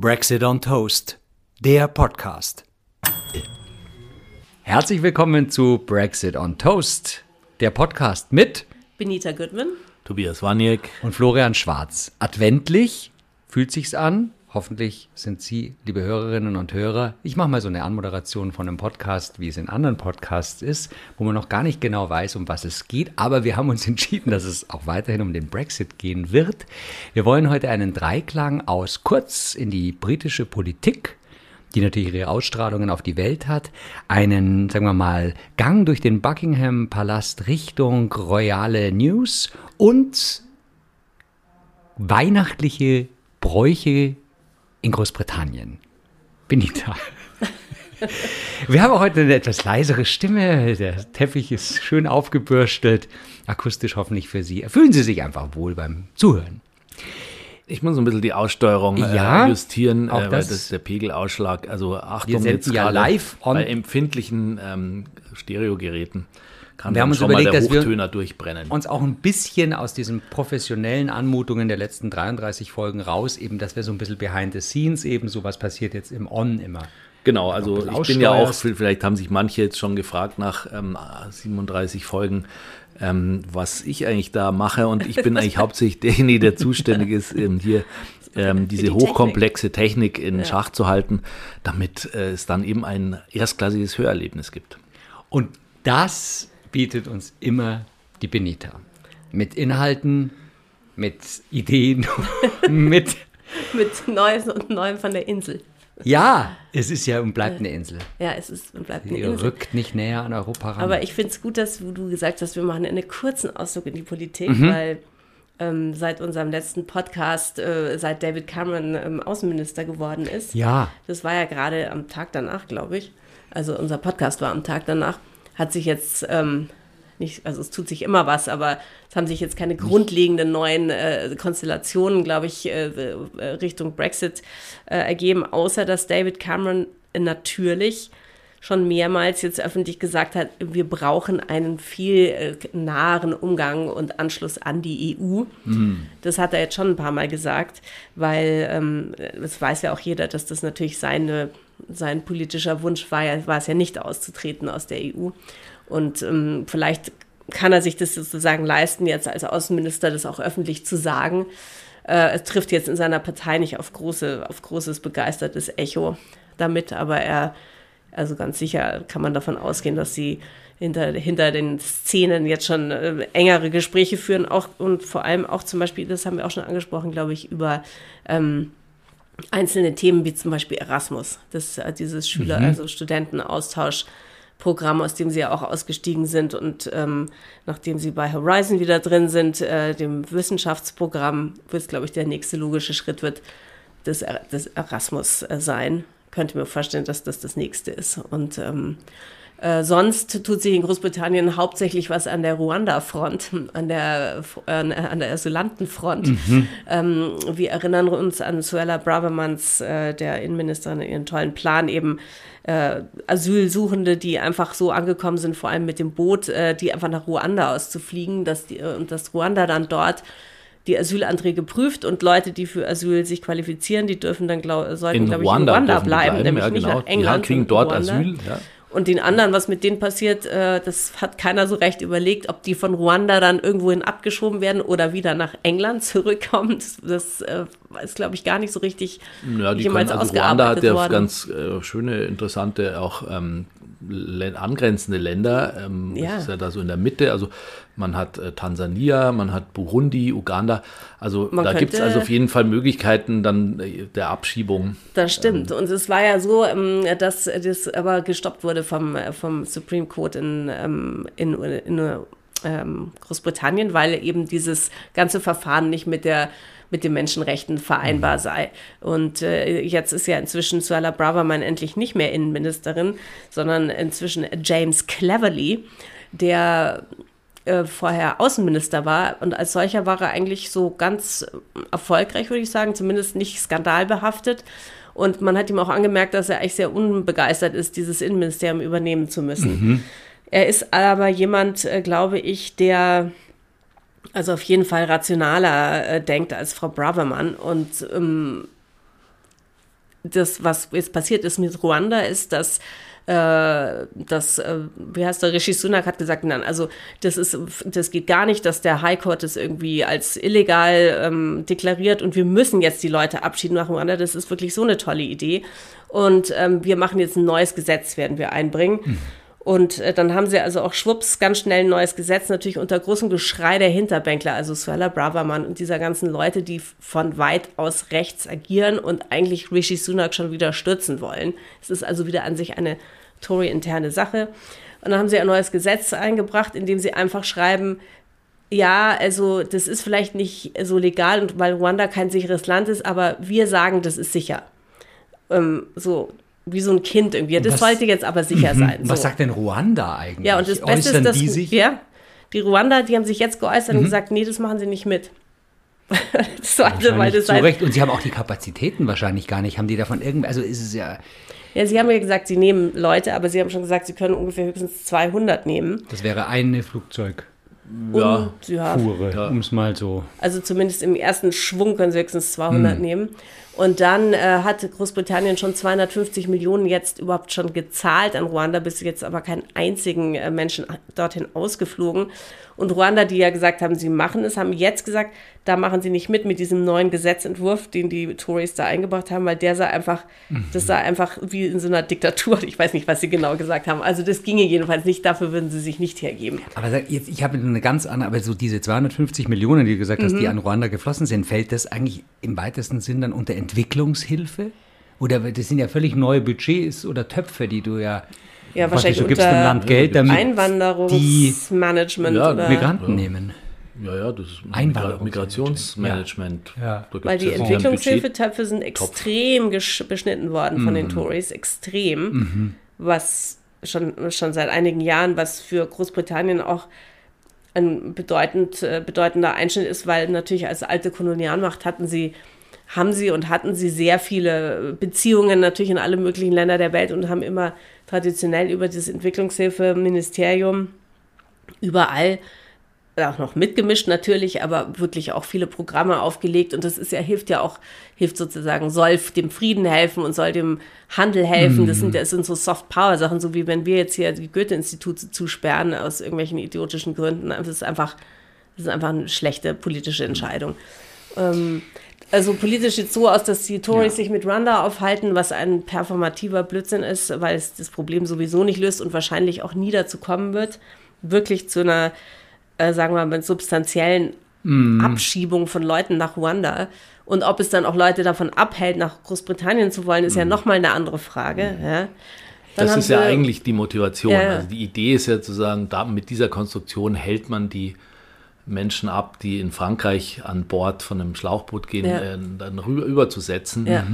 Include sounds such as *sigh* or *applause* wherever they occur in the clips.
Brexit on Toast, der Podcast. Herzlich willkommen zu Brexit on Toast, der Podcast mit Benita Goodman, Tobias Waniek und Florian Schwarz. Adventlich fühlt sich's an. Hoffentlich sind Sie, liebe Hörerinnen und Hörer, ich mache mal so eine Anmoderation von einem Podcast, wie es in anderen Podcasts ist, wo man noch gar nicht genau weiß, um was es geht, aber wir haben uns *laughs* entschieden, dass es auch weiterhin um den Brexit gehen wird. Wir wollen heute einen Dreiklang aus kurz in die britische Politik, die natürlich ihre Ausstrahlungen auf die Welt hat, einen, sagen wir mal, Gang durch den Buckingham Palast Richtung royale News und weihnachtliche Bräuche in Großbritannien. Benita. *laughs* Wir haben heute eine etwas leisere Stimme. Der Teppich ist schön aufgebürstelt. Akustisch hoffentlich für Sie. Fühlen Sie sich einfach wohl beim Zuhören. Ich muss ein bisschen die Aussteuerung Ja, äh, justieren, auch äh, weil das- das ist der Pegelausschlag. Also Achtung, jetzt ja live on- bei empfindlichen ähm, Stereogeräten kann Wir haben uns schon überlegt, mal der dass wir Hochtöner durchbrennen. uns auch ein bisschen aus diesen professionellen Anmutungen der letzten 33 Folgen raus, eben, dass wir so ein bisschen behind the scenes eben so was passiert jetzt im On immer. Genau, also ich bin ja auch, vielleicht haben sich manche jetzt schon gefragt nach ähm, 37 Folgen, ähm, was ich eigentlich da mache. Und ich bin eigentlich *laughs* hauptsächlich derjenige, der zuständig ist, eben hier ähm, diese die hochkomplexe Technik in Schach zu halten, damit äh, es dann eben ein erstklassiges Hörerlebnis gibt. Und das bietet uns immer die Benita. Mit Inhalten, mit Ideen, *laughs* mit. mit Neues und Neuem von der Insel. Ja, es ist ja und bleibt eine Insel. Ja, es ist und bleibt eine Ihr Insel. rückt nicht näher an Europa ran. Aber ich finde es gut, dass du gesagt hast, wir machen einen kurzen Ausflug in die Politik, Mhm. weil ähm, seit unserem letzten Podcast, äh, seit David Cameron ähm, Außenminister geworden ist, ja, das war ja gerade am Tag danach, glaube ich, also unser Podcast war am Tag danach, hat sich jetzt ähm, nicht, also es tut sich immer was, aber es haben sich jetzt keine grundlegenden neuen äh, Konstellationen, glaube ich, äh, äh, Richtung Brexit äh, ergeben, außer dass David Cameron natürlich schon mehrmals jetzt öffentlich gesagt hat, wir brauchen einen viel äh, naheren Umgang und Anschluss an die EU. Das hat er jetzt schon ein paar Mal gesagt, weil ähm, das weiß ja auch jeder, dass das natürlich seine, sein politischer Wunsch war, ja, war es ja nicht auszutreten aus der EU. Und ähm, vielleicht kann er sich das sozusagen leisten, jetzt als Außenminister das auch öffentlich zu sagen. Äh, es trifft jetzt in seiner Partei nicht auf, große, auf großes begeistertes Echo damit, aber er, also ganz sicher kann man davon ausgehen, dass sie hinter, hinter den Szenen jetzt schon äh, engere Gespräche führen, auch und vor allem auch zum Beispiel, das haben wir auch schon angesprochen, glaube ich, über ähm, einzelne Themen wie zum Beispiel Erasmus, das äh, dieses Schüler, also Studentenaustauschprogramm, aus dem sie ja auch ausgestiegen sind und ähm, nachdem sie bei Horizon wieder drin sind, äh, dem Wissenschaftsprogramm, wird es, glaube ich, der nächste logische Schritt wird, das, das Erasmus äh, sein. Könnte mir vorstellen, dass das das nächste ist. Und ähm, äh, sonst tut sich in Großbritannien hauptsächlich was an der Ruanda-Front, an der, äh, an der Asylantenfront. Ähm, wir erinnern uns an Suella Bravermans, äh, der Innenministerin, ihren tollen Plan, eben äh, Asylsuchende, die einfach so angekommen sind, vor allem mit dem Boot, äh, die einfach nach Ruanda auszufliegen, dass die, und dass Ruanda dann dort die Asylanträge prüft und Leute, die für Asyl sich qualifizieren, die dürfen dann, glaub, sollten, glaube ich, in Ruanda, die bleiben, nämlich ja, nicht genau. nach England. Die kriegen dort Ruanda. Asyl. Ja. Und den anderen, was mit denen passiert, äh, das hat keiner so recht überlegt, ob die von Ruanda dann irgendwohin abgeschoben werden oder wieder nach England *laughs* zurückkommen. Das, das äh, ist, glaube ich, gar nicht so richtig Ja, die jemals können, also Ruanda hat ja worden. ganz äh, schöne, interessante, auch ähm, angrenzende Länder. Ähm, Ja. Das ist ja da so in der Mitte. Also man hat äh, Tansania, man hat Burundi, Uganda. Also Man da gibt es also auf jeden Fall Möglichkeiten dann äh, der Abschiebung. Das stimmt. Und es war ja so, ähm, dass das aber gestoppt wurde vom, äh, vom Supreme Court in, ähm, in, in ähm, Großbritannien, weil eben dieses ganze Verfahren nicht mit der mit den Menschenrechten vereinbar sei. Und äh, jetzt ist ja inzwischen Suella Braverman endlich nicht mehr Innenministerin, sondern inzwischen James Cleverly, der äh, vorher Außenminister war und als solcher war er eigentlich so ganz erfolgreich, würde ich sagen, zumindest nicht skandalbehaftet. Und man hat ihm auch angemerkt, dass er eigentlich sehr unbegeistert ist, dieses Innenministerium übernehmen zu müssen. Er ist aber jemand, äh, glaube ich, der also auf jeden Fall rationaler äh, denkt als Frau Braverman und ähm, das, was jetzt passiert ist mit Ruanda, ist, dass äh, das, äh, wie heißt der, Rishi Sunak hat gesagt, nein, also das ist, das geht gar nicht, dass der High Court das irgendwie als illegal ähm, deklariert und wir müssen jetzt die Leute abschieden nach Ruanda. Das ist wirklich so eine tolle Idee. Und ähm, wir machen jetzt ein neues Gesetz, werden wir einbringen. Mhm. Und äh, dann haben sie also auch schwupps ganz schnell ein neues Gesetz, natürlich unter großem Geschrei der Hinterbänkler, also Suella Braverman und dieser ganzen Leute, die von weit aus rechts agieren und eigentlich Rishi Sunak schon wieder stürzen wollen. Es ist also wieder an sich eine Tory-interne Sache. Und dann haben sie ein neues Gesetz eingebracht, in dem sie einfach schreiben, ja, also das ist vielleicht nicht so legal, weil Ruanda kein sicheres Land ist, aber wir sagen, das ist sicher. Ähm, so wie so ein Kind irgendwie. Das was, sollte jetzt aber sicher mhm. sein. So. Was sagt denn Ruanda eigentlich? Ja, und das Beste ist, dass die, sich? Ja, die Ruanda, die haben sich jetzt geäußert mhm. und gesagt, nee, das machen sie nicht mit. *laughs* das sollte, weil das zu Recht. Und sie haben auch die Kapazitäten wahrscheinlich gar nicht. Haben die davon irgendwie, also ist es ja ja, Sie haben ja gesagt, Sie nehmen Leute, aber Sie haben schon gesagt, Sie können ungefähr höchstens 200 nehmen. Das wäre eine Flugzeug. Ja, ja, Fuhre, ja. um es mal so. Also zumindest im ersten Schwung können sie höchstens 200 hm. nehmen. Und dann äh, hat Großbritannien schon 250 Millionen jetzt überhaupt schon gezahlt an Ruanda, bis jetzt aber keinen einzigen äh, Menschen dorthin ausgeflogen. Und Ruanda, die ja gesagt haben, sie machen es, haben jetzt gesagt, da machen sie nicht mit mit diesem neuen Gesetzentwurf, den die Tories da eingebracht haben, weil der sah einfach, mhm. das sah einfach wie in so einer Diktatur. *laughs* Ich weiß nicht, was sie genau gesagt haben. Also das ginge jedenfalls nicht, dafür würden sie sich nicht hergeben. Aber jetzt, ich habe eine ganz andere, aber so diese 250 Millionen, die du gesagt hast, mhm. die an Ruanda geflossen sind, fällt das eigentlich im weitesten Sinn dann unter Entwicklungshilfe? Oder das sind ja völlig neue Budgets oder Töpfe, die du ja ja, wahrscheinlich du gibst dem Land Geld, damit Einwanderungsmanagement die oder Migranten ja. nehmen. Ja, ja, das ist Migra Migrationsmanagement. Ja. Ja. Weil die Entwicklungshilfetöpfe sind extrem beschnitten worden mhm. von den mhm. Tories, extrem, mhm. was schon, schon seit einigen Jahren, was für Großbritannien auch ein bedeutend, äh, bedeutender Einschnitt ist, weil natürlich als alte Kolonialmacht hatten sie haben sie und hatten sie sehr viele Beziehungen natürlich in alle möglichen Länder der Welt und haben immer traditionell über das Entwicklungshilfeministerium überall auch noch mitgemischt natürlich, aber wirklich auch viele Programme aufgelegt und das ist ja hilft ja auch hilft sozusagen soll dem Frieden helfen und soll dem Handel helfen. Das sind das sind so Soft Power Sachen, so wie wenn wir jetzt hier die Goethe Institute zusperren aus irgendwelchen idiotischen Gründen. Das ist einfach das ist einfach eine schlechte politische Entscheidung. Ähm, also politisch sieht so aus, dass die Tories ja. sich mit Rwanda aufhalten, was ein performativer Blödsinn ist, weil es das Problem sowieso nicht löst und wahrscheinlich auch nie dazu kommen wird, wirklich zu einer, äh, sagen wir mal, substanziellen mm. Abschiebung von Leuten nach Ruanda. Und ob es dann auch Leute davon abhält, nach Großbritannien zu wollen, ist mm. ja nochmal eine andere Frage. Mm. Ja. das ist ja eigentlich die Motivation. Ja. Also die Idee ist ja zu sagen, da, mit dieser Konstruktion hält man die Menschen ab, die in Frankreich an Bord von einem Schlauchboot gehen, ja. äh, dann rüber, rüberzusetzen. Ja.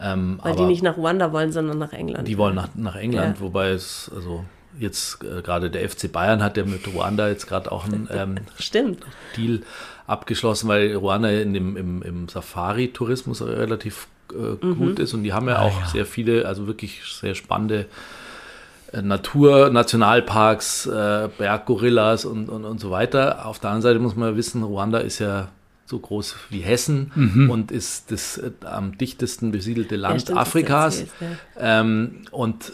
Ähm, Weil die nicht nach Ruanda wollen, sondern nach England. Die wollen nach, nach England, ja. wobei es, also jetzt äh, gerade der FC Bayern hat ja mit Ruanda jetzt gerade auch einen ähm. *laughs* Deal abgeschlossen, weil Ruanda in dem, im, im Safari-Tourismus relativ äh, mhm. gut ist und die haben ja ah, auch sehr viele, also wirklich sehr spannende äh, Natur, Nationalparks, äh, Berggorillas und, und, und so weiter. Auf der anderen Seite muss man wissen, Ruanda ist ja so groß wie Hessen mhm. und ist das äh, am dichtesten besiedelte Land ja, stimmt, Afrikas. Erzählst, ja. ähm, und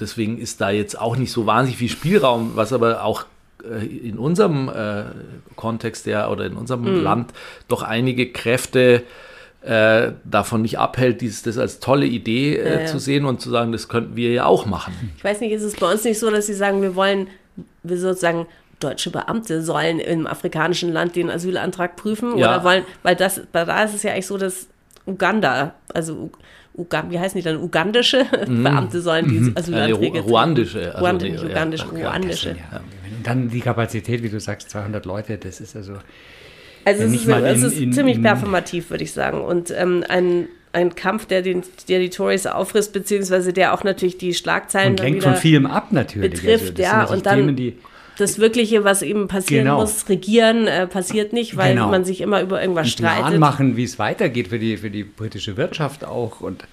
deswegen ist da jetzt auch nicht so wahnsinnig viel Spielraum, was aber auch äh, in unserem äh, Kontext der oder in unserem mhm. Land doch einige Kräfte äh, davon nicht abhält, dieses, das als tolle Idee äh, ja, ja. zu sehen und zu sagen, das könnten wir ja auch machen. Ich weiß nicht, ist es bei uns nicht so, dass sie sagen, wir wollen, wir sozusagen deutsche Beamte sollen im afrikanischen Land den Asylantrag prüfen ja. oder wollen, weil das, da ist es ja eigentlich so, dass Uganda, also Uganda, wie heißen die dann, ugandische mhm. *laughs* Beamte sollen die mhm. Asylanträge Ru ruandische, also Ruand, nicht ugandische, ja, ruandische. Ja. Dann die Kapazität, wie du sagst, 200 Leute, das ist also also es ist, es ist in, ziemlich in, performativ, würde ich sagen. Und ähm, ein, ein Kampf, der, den, der die Tories auffrisst, beziehungsweise der auch natürlich die Schlagzeilen und lenkt von vielem ab natürlich. Betrifft, also ja, und dann Themen, das Wirkliche, was eben passieren genau. muss, regieren, äh, passiert nicht, weil genau. man sich immer über irgendwas und streitet. machen, wie es weitergeht für die, für die britische Wirtschaft auch und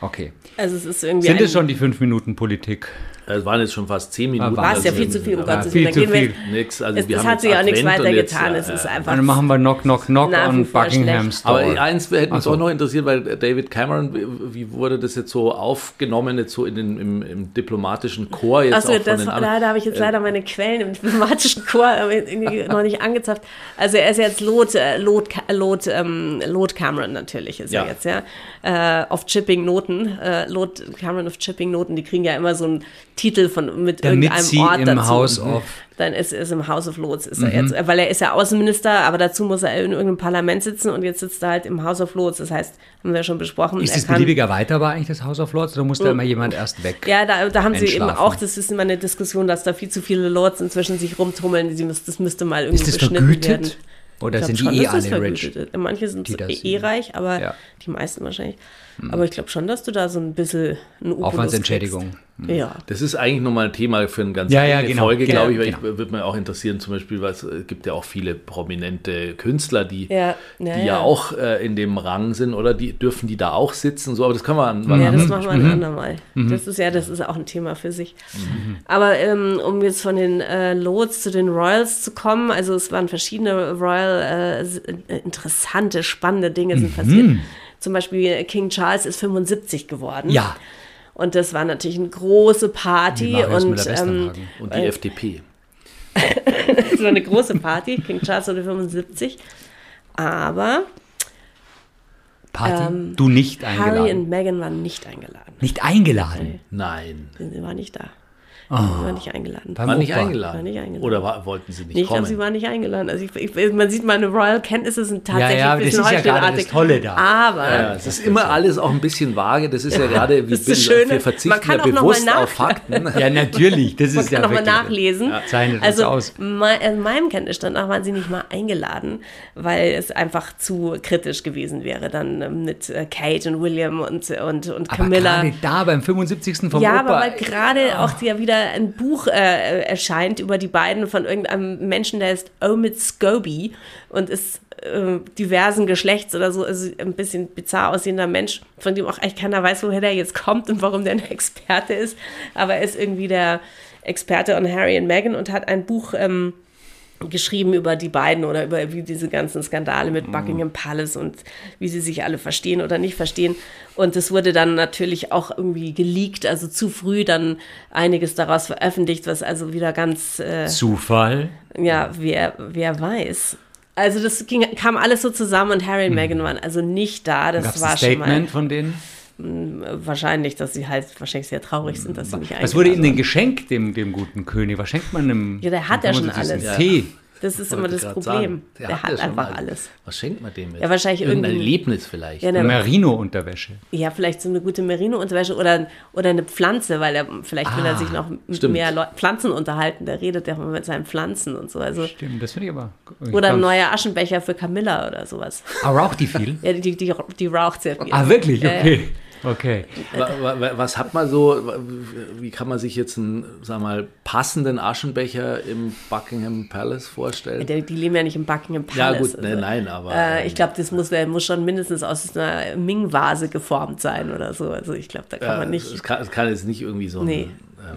Okay. Also es ist irgendwie. Sind es schon die fünf Minuten Politik? Es waren jetzt schon fast zehn Minuten. War War es ja also viel zu viel, um Gottes viel Willen. zu gehen wir- viel. *laughs* Nix. Also Es, wir es haben hat sich auch nichts weiter und jetzt, getan. ja, Es ist ja. einfach. Dann machen wir Knock, Knock, Knock vor Buckingham. Store. Aber eins hätte mich Ach so. auch noch interessiert, weil David Cameron, wie- wie wurde das jetzt so aufgenommen, jetzt so in den, im, im diplomatischen Chor jetzt Achso, auch von das, den da habe ich jetzt leider meine Quellen im diplomatischen Chor *laughs* noch nicht angezapft. Also er ist jetzt Lot, äh, Lot, Lot, ähm, Lot Cameron natürlich ist Ja. er jetzt, ja. Äh, auf Chipping Noten. Äh, Lot Cameron of Chipping Noten, die kriegen ja immer so einen Titel von mit Damit irgendeinem sie Ort im dazu. House of- Dann ist es im House of Lords, ist Mhm. er jetzt, weil er ist ja Außenminister, aber dazu muss er in irgendeinem Parlament sitzen und jetzt sitzt er halt im House of Lords. Das heißt, haben wir schon besprochen. Ist er das kann- beliebig erweiterbar eigentlich, das House of Lords, oder muss da immer jemand erst weg? ja, da, da haben sie eben auch, das ist immer eine Diskussion, dass da viel zu viele Lords inzwischen sich rumtummeln. Sie müssen, das müsste mal irgendwie Ist das beschnitten vergütet? werden. Oder sind glaub die eh alle rich? Manche sind eh, reich, aber Ja. Die meisten wahrscheinlich. Aber ich glaube schon, dass du da so ein bisschen einen Obolus Aufwandsentschädigung. kriegst. Ja. Das ist eigentlich nochmal ein Thema für eine ganz Ja, ja, genau, Folge, genau, glaube ich, weil genau. ich würde mich auch interessieren, zum Beispiel, was es gibt ja auch viele prominente Künstler, die Ja, ja, die ja, ja. auch äh, in dem Rang sind, oder die dürfen die da auch sitzen, so, aber das können wir an, Ja, das anders machen wir ein andermal. Das ist ja, das ist auch ein Thema für sich. Aber ähm, um jetzt von den äh, Lords zu den Royals zu kommen, also es waren verschiedene Royal äh, äh, interessante, spannende Dinge sind passiert. Zum Beispiel King Charles ist 75 geworden. Ja. Und das war natürlich eine große Party und ähm, und die FDP. es *laughs* war eine große Party. King Charles wurde 75. Aber Party? Ähm, du nicht Harry eingeladen. und Meghan waren nicht eingeladen. Nicht eingeladen. Nein. Sie waren nicht da. Oh. Sie waren nicht eingeladen. War nicht eingeladen. War nicht eingeladen. Oder war, wollten sie nicht Nee, ich glaube, kommen? sie waren nicht eingeladen. Also ich, ich, man sieht, meine Royal-Kenntnisse sind tatsächlich ja, ein das bisschen ist ja gerade heuchlerartig. das Tolle da. Aber ja, es ist immer alles auch ein bisschen vage. Das ist ja gerade, wie das ist das Schöne. wir verzichten Man kann ja auch noch mal bewusst nach- auf Fakten. *laughs* Ja, natürlich. Das man ist kann ja nochmal wirklich- nachlesen. Zeichnet das also aus. mei- äh, meinem Kenntnisstand nach waren sie nicht mal eingeladen, weil es einfach zu kritisch gewesen wäre dann ähm, mit äh, Kate und William und, und, und Aber Camilla. gerade da beim 75. vom Ja, Opa. aber weil gerade auch ja wieder ein Buch äh, erscheint über die beiden von irgendeinem Menschen, der ist Omid Scobie und ist äh, diversen Geschlechts oder so, also ein bisschen bizarr aussehender Mensch, von dem auch eigentlich keiner weiß, woher der jetzt kommt und warum der ein Experte ist. Aber er ist irgendwie der Experte on Harry und Meghan und hat ein Buch ähm, geschrieben über die beiden oder über wie diese ganzen Skandale mit Buckingham Palace und wie sie sich alle verstehen oder nicht verstehen. Und es wurde dann natürlich auch irgendwie geleakt, also zu früh dann einiges daraus veröffentlicht, was also wieder ganz, äh, Zufall. ja, wer, wer weiß. Also das ging, kam alles so zusammen und Harry und Meghan waren also nicht da. Das Gab es war ein schon mal Statement von denen? Wahrscheinlich, dass sie halt wahrscheinlich sehr traurig sind, dass sie nicht Was wurde ihnen denn geschenkt, dem, dem guten König? Was schenkt man einem Ja, der hat ja schon 75. alles. Tee. Das ist immer das Problem. sagen. Der, hat hat schon einfach mal- alles. Was schenkt man dem jetzt? Ja, wahrscheinlich Irgendein Erlebnis vielleicht. Ja, ne- Merino-Unterwäsche. Ja, vielleicht so eine gute Merino-Unterwäsche oder, oder eine Pflanze, weil er vielleicht will er sich noch mit stimmt. mehr Leu Pflanzen unterhalten. Der redet ja immer mit seinen Pflanzen und so. Also, Stimmt, das finde ich aber. oder ein neuer Aschenbecher für Camilla oder sowas. Ah, raucht die viel? *laughs* Ja, die, die, die raucht sehr viel. Ah, wirklich? Ja, ja. Okay. Okay. Wa- wa- wa- Was hat man so, wie kann man sich jetzt einen, sag mal, passenden Aschenbecher im Buckingham Palace vorstellen? Die, die leben ja nicht im Buckingham Ja, Palace. gut, ne, nein, aber, Äh, ähm, ich glaube, das muss, der muss schon mindestens aus einer Ming-Vase geformt sein oder so. Also ich glaube, da kann Ja, man nicht. Es kann, es kann jetzt nicht irgendwie so ein, nee,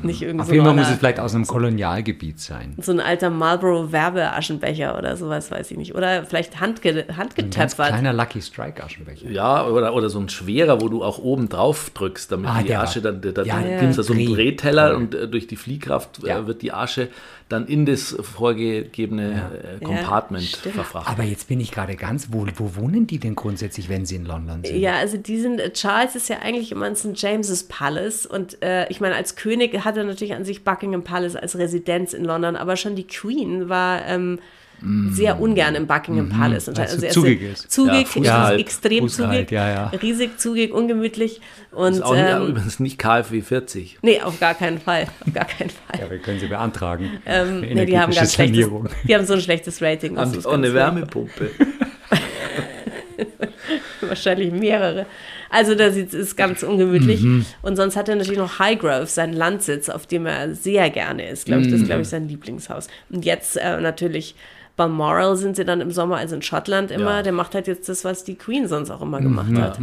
nicht irgendwie Auf so jeden Fall ein muss es vielleicht aus einem Kolonialgebiet sein. so ein alter Marlboro-Werbeaschenbecher oder sowas, weiß ich nicht. Oder vielleicht handge Ein ganz handgetöpfert. kleiner Lucky Strike Aschenbecher. Ja, oder, oder so ein schwerer, wo du auch oben drauf drückst, damit Ah, die war- Asche dann, da, da Ja, gibt es da so einen Dreh. Drehteller Voll. und äh, durch die Fliehkraft Ja. äh, wird die Asche dann in das vorgegebene äh, Compartment stimmt. verfrachtet. Aber jetzt bin ich gerade ganz, wo, wo wohnen die denn grundsätzlich, wenn sie in London sind? Ja, also die sind, Charles ist ja eigentlich immer in St. James's Palace und äh, ich meine, als König hat er natürlich an sich Buckingham Palace als Residenz in London, aber schon die Queen war ähm, sehr ungern im Buckingham Palace. Und Mm. Weil's so er ist zugig ist. Zugig, Ja, Fußhalt. extrem Fußhalt, zugig, ja, ja. riesig zugig, ungemütlich und ist auch nicht, ähm, übrigens nicht KfW 40. nee, auf gar keinen Fall, auf gar keinen Fall. Ja, wir können sie beantragen. *laughs* Ähm, nee, die haben ganz schlechtes, *laughs* die haben so ein schlechtes Rating. Und, ist und eine Wärmepumpe. *laughs* wahrscheinlich mehrere. Also das ist ganz ungemütlich. Mhm. Und sonst hat er natürlich noch Highgrove, seinen Landsitz, auf dem er sehr gerne ist. Glaube ich, das ist, Mhm. glaube ich, sein Lieblingshaus. Und jetzt äh, natürlich Balmoral sind sie dann im Sommer, also in Schottland immer. Ja. Der macht halt jetzt das, was die Queen sonst auch immer gemacht Mhm. hat.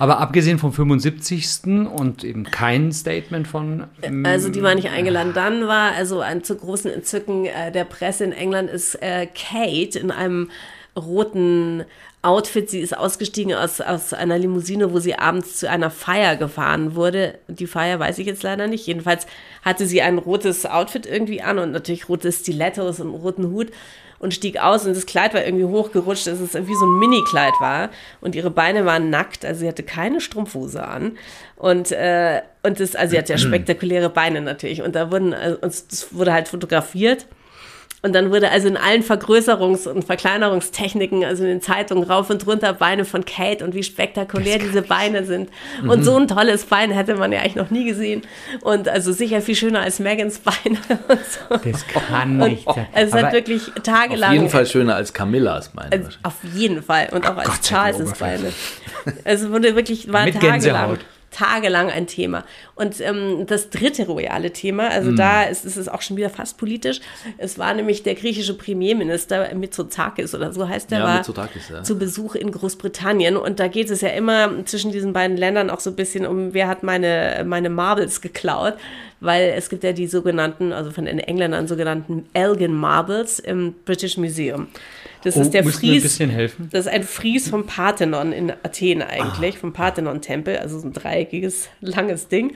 Aber abgesehen vom 75. und eben kein Statement von. ähm, Also die war nicht eingeladen. Dann war also ein zu großen Entzücken äh, der Presse in England ist äh, Kate in einem roten Outfit. Sie ist ausgestiegen aus, aus einer Limousine, wo sie abends zu einer Feier gefahren wurde. Die Feier weiß ich jetzt leider nicht. Jedenfalls hatte sie ein rotes Outfit irgendwie an und natürlich rote Stilettos und roten Hut und stieg aus und das Kleid war irgendwie hochgerutscht, dass es wie so ein Mini-Kleid war. Und ihre Beine waren nackt, also sie hatte keine Strumpfhose an. Und, äh, und das, also sie hatte ja spektakuläre Beine natürlich. Und da wurden, also, und das wurde halt fotografiert und dann wurde also in allen Vergrößerungs- und Verkleinerungstechniken, also in den Zeitungen rauf und runter Beine von Kate und wie spektakulär diese Beine sind. Und so ein tolles Bein hätte man ja eigentlich noch nie gesehen. Und also sicher viel schöner als Megans Beine. *laughs* Und so. Das kann Und nicht sein. es Aber hat wirklich tagelang. Auf jeden Fall schöner als Camillas, meine Also auf jeden Fall. Und auch als Gott, Charles' Beine. Also wurde wirklich, war Mit tagelang, Gänsehaut. Tagelang ein Thema. Und ähm, das dritte royale Thema, also Hm. da ist, ist es auch schon wieder fast politisch. Es war nämlich der griechische Premierminister Mitsotakis oder so heißt der, Ja, war ja. zu Besuch in Großbritannien. Und da geht es ja immer zwischen diesen beiden Ländern auch so ein bisschen um, wer hat meine, meine Marbles geklaut. Weil es gibt ja die sogenannten, also von den Engländern sogenannten Elgin Marbles im British Museum. Das Oh, ist der mir ein Fries. bisschen helfen? Das ist ein Fries vom Parthenon in Athen eigentlich, vom Parthenon-Tempel, also so ein dreieckiges, langes Ding.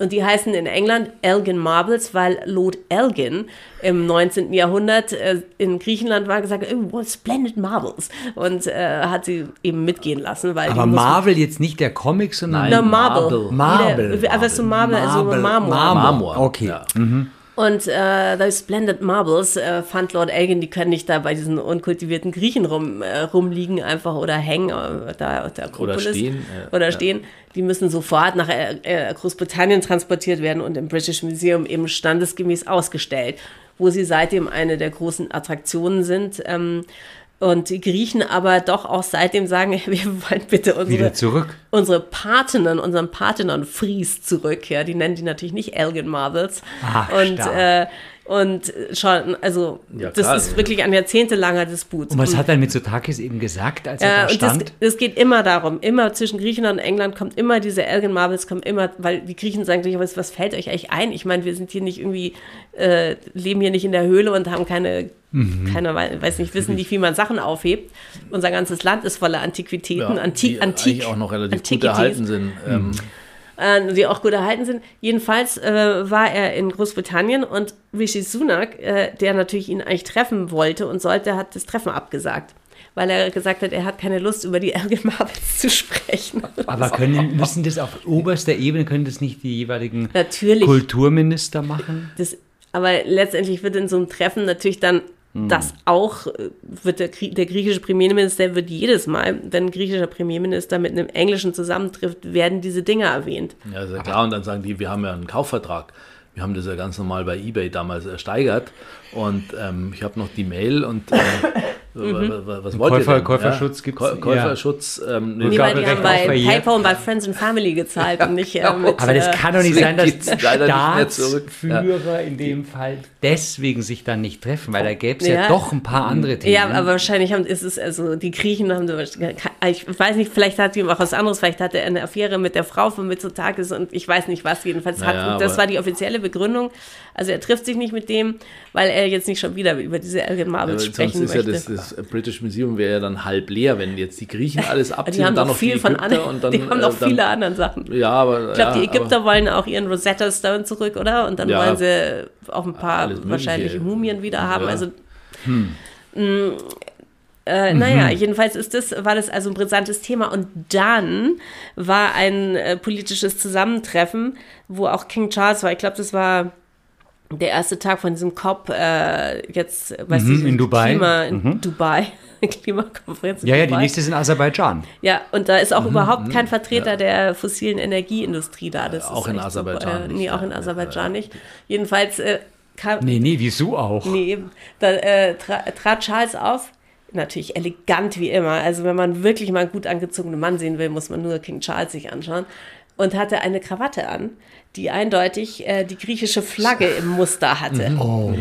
Und die heißen in England Elgin Marbles, weil Lord Elgin im 19. Jahrhundert äh, in Griechenland war gesagt, oh, what splendid marbles. Und äh, hat sie eben mitgehen lassen, weil Aber Marvel jetzt nicht der Comic, sondern Nein. Na, Marble. Marble. Marble. Wie der- Einfach so Marble, also Marmor. Marmor. Okay. Ja. Und äh, those splendid marbles äh, fand Lord Elgin, die können nicht da bei diesen unkultivierten Griechen rum, äh, rumliegen einfach oder hängen äh, da auf der Akropolis. stehen, ja. Oder stehen. Die müssen sofort nach äh, äh, Großbritannien transportiert werden und im British Museum eben standesgemäß ausgestellt, wo sie seitdem eine der großen Attraktionen sind. Ähm, und die Griechen aber doch auch seitdem sagen, *laughs* wir wollen bitte unsere, Wieder zurück. unsere Parthenon, unseren Parthenon Fries zurück. Ja, die nennen die natürlich nicht Elgin Marbles. Ach, und stark. äh, und schon, also Ja, das ist wirklich ein jahrzehntelanger Disput. Und was hat dann Mitsotakis eben gesagt, als er ja, da und das, stand? das geht immer darum, immer zwischen Griechenland und England kommt immer diese Elgin Marbles, kommt immer, weil die Griechen sagen sich, was, was fällt euch eigentlich ein? Ich meine, wir sind hier nicht irgendwie, äh, leben hier nicht in der Höhle und haben keine, Mhm. keine, wei- weiß nicht, wissen nicht, wie man Sachen aufhebt. Unser ganzes Land ist voller Antiquitäten, Ja, die Antik, auch noch relativ gut Antiquities erhalten sind. Ähm, äh, die auch gut erhalten sind. Jedenfalls äh, war er in Großbritannien und Rishi Sunak, äh, der natürlich ihn eigentlich treffen wollte und sollte, hat das Treffen abgesagt. Weil er gesagt hat, er hat keine Lust, über die Elgin *laughs* Marbles zu sprechen. Aber können, müssen das auf oberster Ebene, können das nicht die jeweiligen Natürlich. Kulturminister machen? Das, aber letztendlich wird in so einem Treffen natürlich dann das auch, äh, wird der, der griechische Premierminister wird jedes Mal, wenn ein griechischer Premierminister mit einem englischen zusammentrifft, werden diese Dinge erwähnt. ja, ist ja klar. Und dann sagen die, wir haben ja einen Kaufvertrag. Wir haben das ja ganz normal bei eBay damals ersteigert. Und ähm, ich habe noch die Mail und *laughs* äh, wa- wa- was wollt ihr Käufer- denn? Käuferschutz ja? gibt's, Käu- Käuferschutz. Ähm, nee, die haben bei. PayPal und bei Friends and Family gezahlt und nicht äh, mit, Aber das äh, kann doch nicht deswegen sein, dass. Staatsführer in dem Fall deswegen sich dann nicht treffen, weil da gäbe es ja. Ja. doch ein paar andere Themen. Ja, aber wahrscheinlich haben, ist es, also die Griechen haben, ich weiß nicht, vielleicht hat die auch was anderes, vielleicht hatte er eine Affäre mit der Frau von Mitsotakis und ich weiß nicht was, jedenfalls Naja, hat, das war die offizielle Begründung. Also er trifft sich nicht mit dem, weil er jetzt nicht schon wieder über diese Elgin Ja, Marbles sonst sprechen ist ja möchte. das, das British Museum wäre ja dann halb leer, wenn jetzt die Griechen *laughs* alles abziehen die haben und dann noch viel die von anderen, die haben äh, noch dann, viele andere Sachen. Ja, aber Ich glaube, die ja, Ägypter wollen auch ihren Rosetta Stone zurück, oder? Und dann Ja. wollen sie auch ein paar wahrscheinlich Mumien wieder haben. Ja. Also mh, äh, naja, jedenfalls ist das, war das also ein brisantes Thema. Und dann war ein äh, politisches Zusammentreffen, wo auch King Charles war. Ich glaube, das war der erste Tag von diesem COP äh, jetzt, weißt Mhm, du, in Dubai. Klima in Dubai. *laughs* Klimakonferenz ja, ja, die nächste ist in Aserbaidschan. Ja, und da ist auch überhaupt kein Vertreter der fossilen Energieindustrie da. Das auch ist in Aserbaidschan. Äh, nee, auch ja. in Aserbaidschan nicht. Jedenfalls äh, kam, Nee, nee, wieso auch? nee, da äh, tra trat Charles auf. Natürlich elegant wie immer. Also wenn man wirklich mal einen gut angezogenen Mann sehen will, muss man nur King Charles sich anschauen. und hatte eine Krawatte an, die eindeutig äh, die griechische Flagge im Muster hatte. Oh.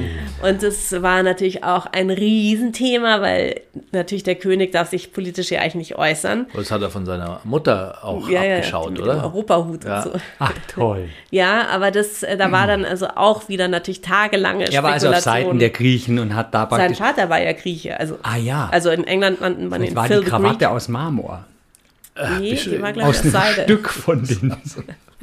Und das war natürlich auch ein Riesenthema, weil natürlich der König darf sich politisch ja eigentlich nicht äußern. Das hat er von seiner Mutter auch Ja, ja, abgeschaut, mit oder? Dem Europahut Ja. und so. Ach, toll. Ja, aber das, äh, da war dann also auch wieder natürlich tagelange Er war also auf. Seiten der Griechen und hat da Sein. Vater war ja Grieche. Also, Ah ja. also in England nannten man Vielleicht ihn war Phil die Krawatte Greek. aus Marmor. Nee, die war, glaube ich, Aus Seide. Stück von den. *laughs*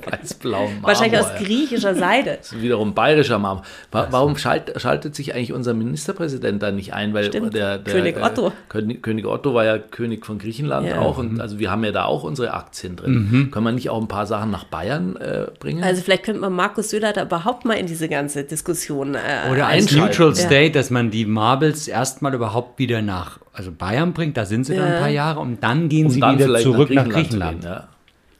Weiß-blau Marmor. Wahrscheinlich aus ja. griechischer Seide. Das ist wiederum bayerischer Marmor. Wa warum schalt, schaltet sich eigentlich unser Ministerpräsident da nicht ein? Weil Stimmt. der, der König Otto. Äh, König, König Otto war ja König von Griechenland Ja. auch und also wir haben ja da auch unsere Aktien drin. Können wir nicht auch ein paar Sachen nach Bayern äh, bringen? Also vielleicht könnte man Markus Söder da überhaupt mal in diese ganze Diskussion äh, Oder als Einschalten. Neutral Ja. State, dass man die Marbles erstmal überhaupt wieder nach also Bayern bringt, da sind sie dann Ja. ein paar Jahre und dann gehen um sie dann wieder zurück nach zu Griechenland. gehen, ja.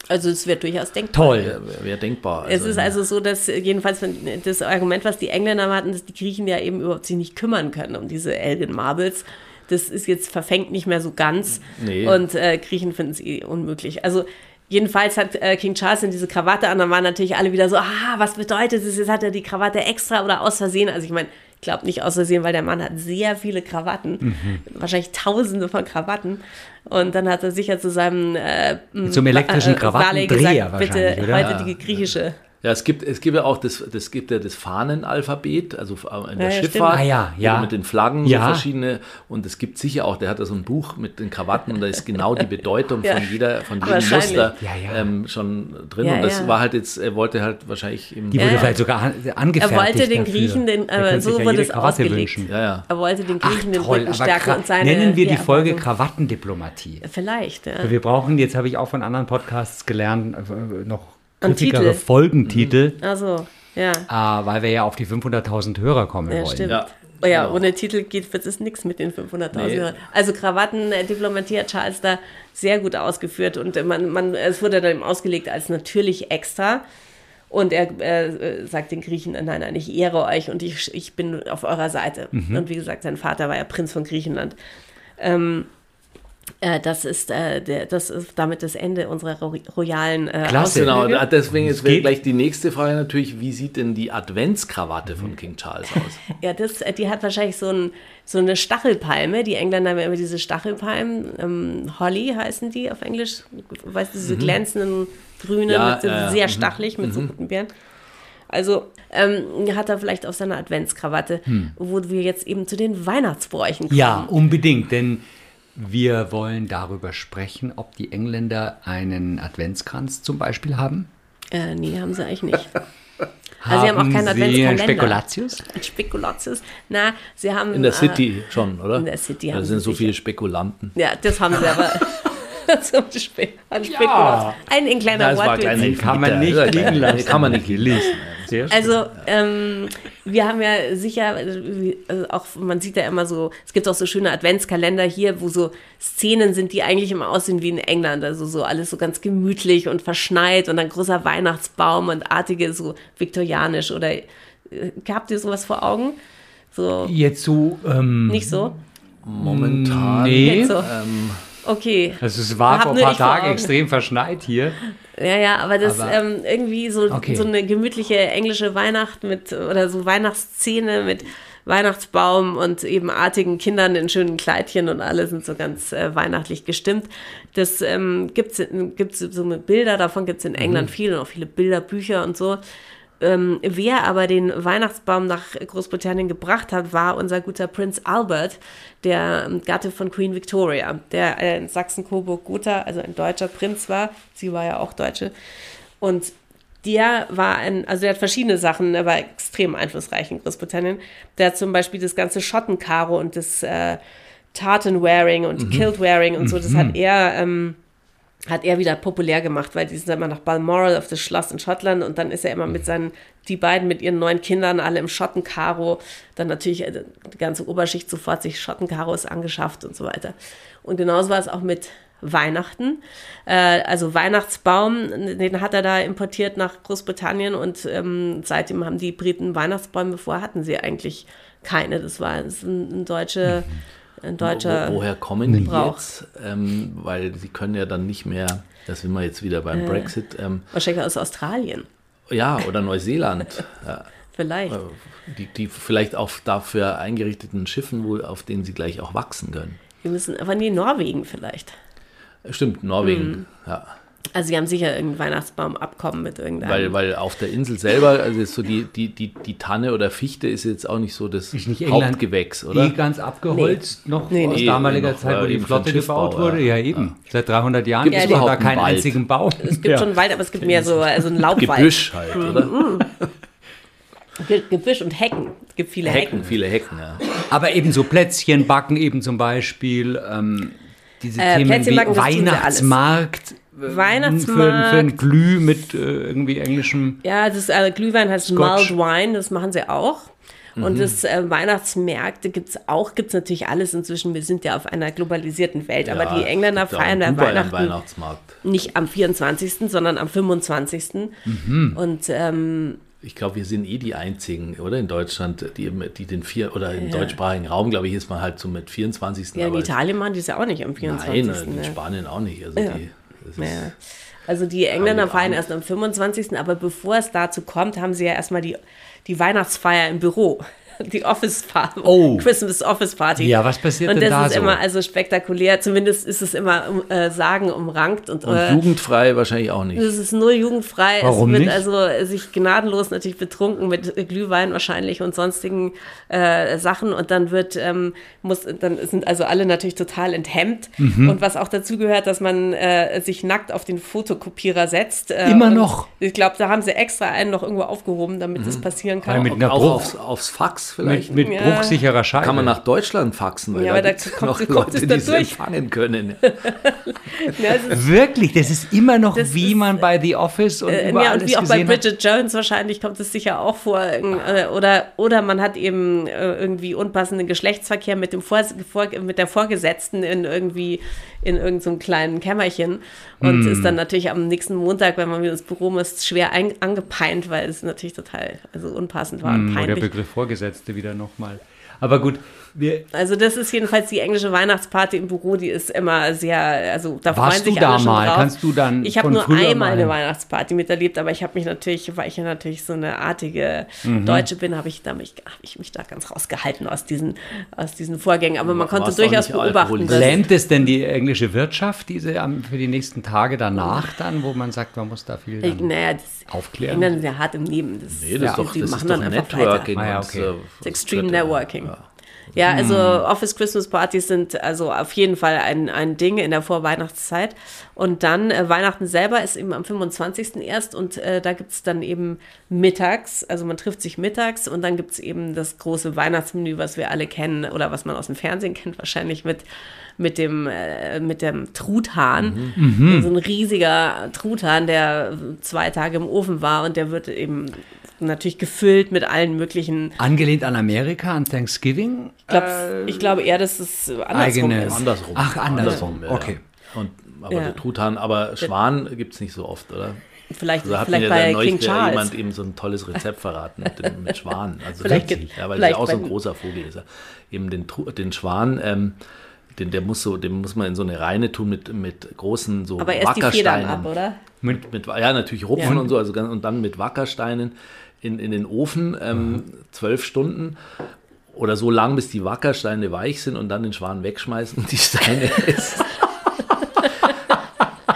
Also es wird durchaus denkbar. Toll. Wäre wär denkbar. Es ist also so, dass jedenfalls das Argument, was die Engländer hatten, dass die Griechen ja eben überhaupt sich nicht kümmern können um diese Elgin Marbles, das ist jetzt verfängt nicht mehr so ganz. Nee. Und äh, Griechen finden es eh unmöglich. Also jedenfalls hat äh, King Charles dann diese Krawatte an, dann waren natürlich alle wieder so, ah, was bedeutet das? Jetzt hat er die Krawatte extra oder aus Versehen. Also ich meine, glaube nicht aus Versehen, weil der Mann hat sehr viele Krawatten, wahrscheinlich tausende von Krawatten. Und dann hat er sicher zu seinem äh, zum elektrischen äh, Valet Krawattendreher gesagt, bitte heute die griechische. Ja, es gibt, es gibt ja auch das, das gibt ja das Fahnenalphabet, also in der Ja, ja, Schifffahrt. Ah, ja, ja. Mit den Flaggen, Ja. so verschiedene. Und es gibt sicher auch, der hat da so ein Buch mit den Krawatten und da ist genau die Bedeutung *laughs* Ja. von jeder, von jedem. Muster Ja, ja. Ähm, schon drin. Ja, und das ja. war halt jetzt, er wollte halt wahrscheinlich im Die wurde Ja. vielleicht sogar an, Er angefertigt. wollte den dafür. Griechen, den, aber so wurde es Krawatte ausgelegt. wünschen. ja, ja. Er wollte den Ach Griechen den toll, Rücken stärken und seine. nennen wir die ja, Folge. Krawattendiplomatie. Vielleicht, ja. Wir brauchen, jetzt habe ich auch von anderen Podcasts gelernt, äh, noch griffigere Titel. Folgentitel, Also, ja. äh, weil wir ja auf die 500.000 Hörer kommen Ja, wollen. stimmt. Ja, Oh ja, genau. ohne Titel geht wird es nichts mit den 500.000 Nee. Hörern. Also Krawattendiplomatie hat Charles da sehr gut ausgeführt und man, man, es wurde dann eben ausgelegt als natürlich extra. Und er äh, sagt den Griechen, nein, nein, ich ehre euch und ich, ich bin auf eurer Seite. Mhm. Und wie gesagt, sein Vater war ja Prinz von Griechenland. Ähm, äh, das, ist, äh, der, das ist damit das Ende unserer ro royalen äh, Klasse. Genau, da- deswegen ist gleich die nächste Frage natürlich, wie sieht denn die Adventskrawatte von King Charles *laughs* aus? Ja, das, äh, die hat wahrscheinlich so, ein, so eine Stachelpalme. Die Engländer haben ja immer diese Stachelpalmen. Ähm, Holly heißen die auf Englisch. Weißt du, diese glänzenden grünen, Mhm. Ja, mit so ja. sehr Mhm. stachelig, mit so guten Beeren. Also ähm, hat er vielleicht auf seiner Adventskrawatte, wo wir jetzt eben zu den Weihnachtsbräuchen kommen. Hm. Ja, unbedingt, denn wir wollen darüber sprechen, ob die Engländer einen Adventskranz zum Beispiel haben. Äh, nee, haben sie eigentlich nicht. *laughs* Also sie haben auch keinen Adventskalender. einen Spekulatius? Ein Spekulatius. Na, sie haben... In der äh, City schon, oder? in der City Da haben sind sie so sicher. viele Spekulanten. Ja, das haben sie aber. *laughs* *laughs* Zum Spe ein Spekulatius. Ein, ein kleiner Ja, war Wortwitz. kleine Kann man nicht Ja, liegen ja, lassen. Kann man nicht liegen. Also, ähm, wir haben ja sicher, also auch man sieht ja immer so, es gibt auch so schöne Adventskalender hier, wo so Szenen sind, die eigentlich immer aussehen wie in England. Also so alles so ganz gemütlich und verschneit und ein großer Weihnachtsbaum und artige, so viktorianisch oder äh, habt ihr sowas vor Augen? So, Jetzt so, ähm, nicht so? Momentan. nee. So. Ähm, Okay. Also es war vor ein paar Tagen extrem verschneit hier. Ja, ja, aber das Aber- ähm, irgendwie so, Okay. so eine gemütliche englische Weihnacht mit oder so Weihnachtsszene mit Weihnachtsbaum und eben artigen Kindern in schönen Kleidchen und alle sind so ganz äh, weihnachtlich gestimmt. Das ähm, gibt's gibt's so mit Bilder, davon gibt's in England viel und auch viele Bilderbücher und so. Ähm, wer aber den Weihnachtsbaum nach Großbritannien gebracht hat, war unser guter Prinz Albert, der ähm, Gatte von Queen Victoria, der äh, in Sachsen-Coburg-Gotha, also ein deutscher Prinz war. Sie war ja auch Deutsche. Und der war ein, also der hat verschiedene Sachen, er war extrem einflussreich in Großbritannien. Der hat zum Beispiel das ganze Schottenkaro und das äh, Tartan-Wearing und Kilt-Wearing und so, das hat er ähm, hat er wieder populär gemacht, weil die sind immer nach Balmoral auf das Schloss in Schottland und dann ist er immer mit seinen, die beiden mit ihren neun Kindern, alle im Schottenkaro, dann natürlich äh, die ganze Oberschicht sofort sich Schottenkaros angeschafft und so weiter. Und genauso war es auch mit Weihnachten. Äh, also Weihnachtsbaum, den hat er da importiert nach Großbritannien und ähm, seitdem haben die Briten Weihnachtsbäume, vorher hatten sie eigentlich keine. Das war das ein, ein deutsche ein deutscher. Wo, woher kommen die Brauch. jetzt? Ähm, weil sie können ja dann nicht mehr, da sind wir jetzt wieder beim Brexit, ähm, Wahrscheinlich aus Australien. ja, oder Neuseeland. *laughs* ja, Vielleicht. äh, die, die vielleicht auf dafür eingerichteten Schiffen, wo, auf denen sie gleich auch wachsen können. Wir müssen, aber nee, Norwegen vielleicht. Stimmt, Norwegen, Mhm. ja. Also sie haben sicher irgendein Weihnachtsbaumabkommen mit irgendeinem. Weil, weil auf der Insel selber, also so die, die, die, die Tanne oder Fichte ist jetzt auch nicht so das Ist nicht England Hauptgewächs, oder? Eh ganz abgeholzt, noch Nee, aus nee. damaliger Noch, Zeit, wo äh, die Flotte gebaut wurde. ja. Ja, eben. Seit 300 Jahren gibt es noch überhaupt da keinen einen Wald? einzigen Baum. es gibt schon Wald, aber es gibt mehr so also ein Laubwald. Gebüsch halt, oder? Ge- Gebüsch und Hecken. Es gibt viele Hecken. Hecken, viele Hecken, ja. Aber eben so Plätzchen backen eben zum Beispiel. Ähm, diese Äh, Themen Plätzchen wie. Weihnachtsmarkt. Äh, Weihnachtsmarkt. Für, für ein Glüh mit äh, irgendwie englischem. Ja, das äh, Glühwein heißt Scotch. Mulled Wine, das machen sie auch. Und das äh, Weihnachtsmärkte gibt es auch, gibt es natürlich alles inzwischen. Wir sind ja auf einer globalisierten Welt. aber Ja, die Engländer ja feiern einen Weihnachten Weihnachtsmarkt. nicht am 24., sondern am 25. Mhm. Und ähm, Ich glaube, wir sind eh die einzigen, oder in Deutschland, die, die den vier oder im deutschsprachigen Raum, glaube ich, ist man halt so mit 24. ja, in aber Italien machen die es ja auch nicht am 24. Nein, in ne? Spanien auch nicht. Also die, Ja. Also die Engländer feiern erst am 25., aber bevor es dazu kommt, haben sie ja erstmal die, die Weihnachtsfeier im Büro. *laughs* Die Office Party. Oh. Christmas Office Party. Ja, was passiert und denn das da ist so? immer also spektakulär. Zumindest ist es immer um, äh, sagen umrankt und, Und äh, jugendfrei wahrscheinlich auch nicht. es ist null jugendfrei. Warum es wird nicht? also äh, sich gnadenlos natürlich betrunken mit Glühwein wahrscheinlich und sonstigen äh, Sachen und dann wird ähm, muss dann sind also alle natürlich total enthemmt Mhm. und was auch dazu gehört, dass man äh, sich nackt auf den Fotokopierer setzt. Äh, Immer und noch? Ich glaube, da haben sie extra einen noch irgendwo aufgehoben, damit das passieren kann. Weil mit einer auch aufs, aufs Fax vielleicht. mit, mit Ja. bruchsicherer Scheibe. Kann man nach Deutschland faxen, weil Ja, da aber da kommt- noch kommt Leute, es die da es durch. empfangen können. *laughs* Ja, es ist- Wirklich, das ist immer noch Das wie ist, man bei The Office und Äh, überall ja, und wie auch bei gesehen hat. Bridget Jones wahrscheinlich kommt es sicher auch vor. Äh, oder, oder man hat eben äh, irgendwie unpassenden Geschlechtsverkehr mit, dem vor, vor, mit der Vorgesetzten in irgendwie in irgendeinem so einem kleinen Kämmerchen und Hm. ist dann natürlich am nächsten Montag, wenn man wieder ins Büro muss, schwer ein, angepeint, weil es natürlich total also unpassend war und Hm, wo der peinlich. Begriff Vorgesetzte wieder nochmal. Aber gut, wir, Also das ist jedenfalls die englische Weihnachtsparty im Büro, die ist immer sehr, also da Warst freuen sich du da alle schon mal? drauf. Kannst du dann Ich habe nur einmal mal- eine Weihnachtsparty miterlebt, aber ich habe mich natürlich, weil ich ja natürlich so eine artige Mhm. Deutsche bin, habe ich, da mich, hab ich mich da ganz rausgehalten aus diesen, aus diesen Vorgängen. Aber man konnte durchaus beobachten, lähmt es denn die englische Wirtschaft diese am- für die nächsten Tage danach dann, wo man sagt, man muss da viel ich, naja, das aufklären? Sind ja hart im Leben. Das, Nee, das ist doch, die das machen ist doch dann einfach Networking. Ah ja, und, okay. äh, Das Extreme Networking. Ja. Ja, also Hm. Office Christmas Partys sind also auf jeden Fall ein, ein Ding in der Vorweihnachtszeit. Und dann äh, Weihnachten selber ist eben am 25. erst und äh, da gibt's dann eben mittags, also man trifft sich mittags und dann gibt's eben das große Weihnachtsmenü, was wir alle kennen oder was man aus dem Fernsehen kennt, wahrscheinlich mit, mit, dem, äh, mit dem Truthahn. Mhm. So ein riesiger Truthahn, der zwei Tage im Ofen war und der wird eben natürlich gefüllt mit allen möglichen Angelehnt an Amerika, an Thanksgiving? ich, glaub, ich glaube eher, dass es andersrum eigene- ist. Andersrum. Ach, andersrum. ja. Okay. Und, aber Ja. der Truthahn, aber Schwan gibt es nicht so oft, oder? Vielleicht, Also hat mir vielleicht ja bei dann neulich King der Charles. jemand eben so ein tolles Rezept verraten mit, dem, mit Schwan. Also Vielleicht gibt- ja, weil er auch so ein großer Vogel ist. Eben den, den Schwan, ähm, den, der muss so, den muss man in so eine Reine tun mit, mit großen so Aber erst die Federn Wackersteinen. ab, oder? Mit, Mit, ja, natürlich Rupfen Ja. und so, also ganz, und dann mit Wackersteinen in, in den Ofen, ähm, zwölf Stunden oder so lang, bis die Wackersteine weich sind und dann den Schwan wegschmeißen und die Steine *laughs* essen.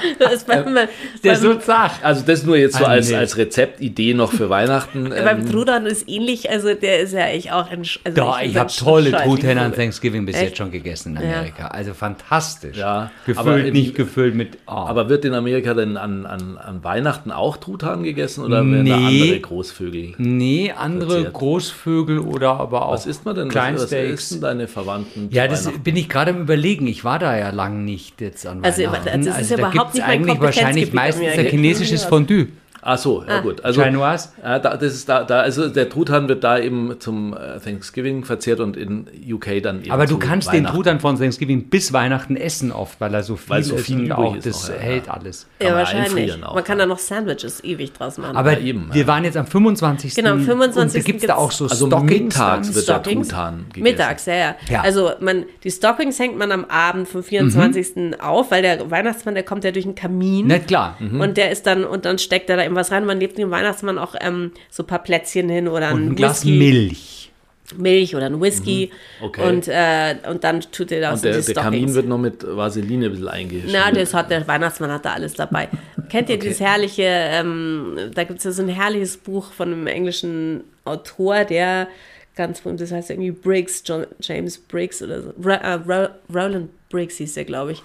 *laughs* Das ist beim, der beim, ist so zart. Also das nur jetzt so Ah, als, nee. als Rezeptidee noch für Weihnachten. *laughs* beim Ähm, Truthahn ist ähnlich, also der ist ja eigentlich auch ein. Also Doch, ich das habe tolle. Truthähne an Thanksgiving bis Echt? jetzt schon gegessen in Ja. Amerika. Also fantastisch. Ja, gefüllt, aber nicht gefüllt mit. Oh. aber wird in Amerika denn an, an, an Weihnachten auch Truthahn gegessen oder werden da Nee. andere Großvögel? nee, andere Verzehrt. Großvögel oder aber auch Was isst man denn? Was, was Kleinsteaks. essen deine Verwandten? Ja, das bin ich gerade im Überlegen. Ich war da ja lang nicht jetzt an Also, Weihnachten. das ist ja da überhaupt nicht mein eigentlich wahrscheinlich meistens ein chinesisches Fondue. Ach so, ja gut. Also, Chinoise? Ja, da, das ist da, da, also der Truthahn wird da eben zum äh, Thanksgiving verzehrt und in UK dann eben Aber du zu kannst den. Truthahn von Thanksgiving bis Weihnachten essen oft, weil er so viel, Weil so ist viel übrig auch ist das noch, ja, hält ja. alles. Kann Ja, man wahrscheinlich. auch, man kann da noch Sandwiches ewig draus machen. Aber eben, wir ja. waren jetzt am 25. Genau, am 25. Und gibt es da auch so Also Stockings mittags wird der? Truthahn gegessen. Mittags, ja, ja, Ja. Also man, die Stockings hängt man am Abend vom 24. auf, weil der Weihnachtsmann, der kommt ja durch den Kamin. Na klar. Mhm. Und der ist dann, und dann steckt er da was rein. Man lebt dem Weihnachtsmann auch ähm, so ein paar Plätzchen hin oder Und ein ein Glas Whisky, Milch. Milch oder ein Whisky. Okay. Und, äh, und dann tut er das Und der, der Kamin wird noch mit Vaseline ein bisschen eingeschmiert. Na, das hat der Weihnachtsmann hat da alles dabei. Kennt ihr dieses herrliche, ähm, da gibt es ja so ein herrliches Buch von einem englischen Autor, der ganz berühmt, das heißt irgendwie Briggs, John, James Briggs oder so. Ro, äh, Ro, Roland Briggs hieß der, glaube ich.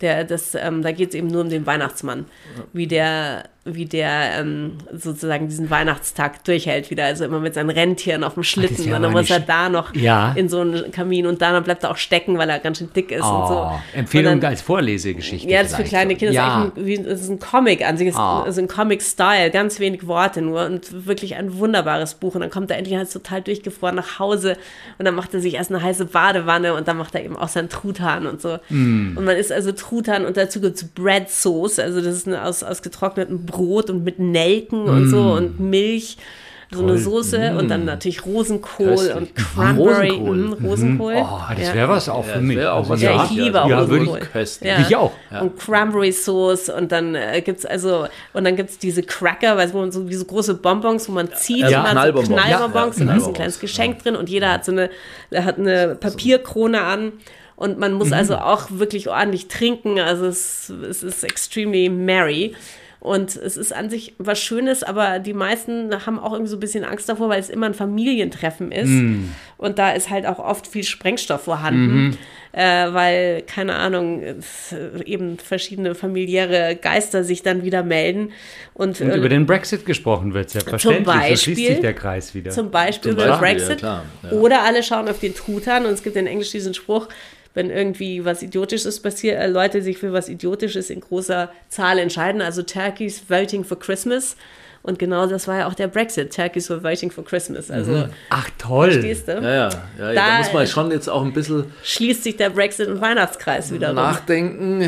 Der, das, ähm, da geht es eben nur um den Weihnachtsmann, wie der, wie der ähm, sozusagen diesen Weihnachtstag durchhält wieder, also immer mit seinen Rentieren auf dem Schlitten ja und dann muss er da noch Ja. in so einen Kamin und da dann bleibt er auch stecken, weil er ganz schön dick ist und so. Oh, Empfehlung Und dann- als Vorlesegeschichte. ja, das ist für kleine Kinder. Ja. Das, ist ein, wie, das ist ein Comic an sich. Es ist also ein Comic-Style, ganz wenig Worte nur und wirklich ein wunderbares Buch. Und dann kommt er endlich halt total durchgefroren nach Hause und dann macht er sich erst eine heiße Badewanne und dann macht er eben auch seinen Truthahn und so. Mm. Und man isst also Truthahn und dazu gibt es Bread Sauce, also das ist eine aus, aus getrocknetem Brot und mit Nelken und so Mm. und Milch. So eine Soße und dann natürlich Rosenkohl Köstlich. und Cranberry. Rosenkohl. Mhm, Rosenkohl. Oh, das Ja. wäre was auch Ja, für mich. auch Also, was Ja, ja, ich liebe auch ja, würde Rosenkohl. ich, köstlich. Ja. Ich auch. Und Cranberry Sauce und dann äh, gibt's also und dann gibt's diese Cracker, weißt, du, wo man so wie so große Bonbons, wo man zieht Ja, und dann so Knallbonbons. Knallbonbons Ja, und da ist ein Knallbonbons. kleines Geschenk drin und jeder hat so eine hat eine Papierkrone an und man muss also auch wirklich ordentlich trinken, also es, es ist extremely merry. Und es ist an sich was Schönes, aber die meisten haben auch irgendwie so ein bisschen Angst davor, weil es immer ein Familientreffen ist. Und da ist halt auch oft viel Sprengstoff vorhanden, äh, weil, keine Ahnung, äh, eben verschiedene familiäre Geister sich dann wieder melden. Und, Und äh, über den Brexit gesprochen wird, selbstverständlich. Zum so schließt Beispiel- sich der Kreis wieder. zum Beispiel Zum über den Beispiel, Brexit. ja, klar, ja. Oder alle schauen auf den Truthahn und es gibt in Englisch diesen Spruch, wenn irgendwie was Idiotisches passiert, äh, Leute sich für was Idiotisches in großer Zahl entscheiden, also Turkeys voting for Christmas. Und genau das war ja auch der Brexit. Turkeys were voting for Christmas. Also, Ach toll. verstehst du? Ja, ja, ja, da, Da- muss man schon jetzt auch ein bisschen Schließt sich der Brexit und Weihnachtskreis wieder nachdenken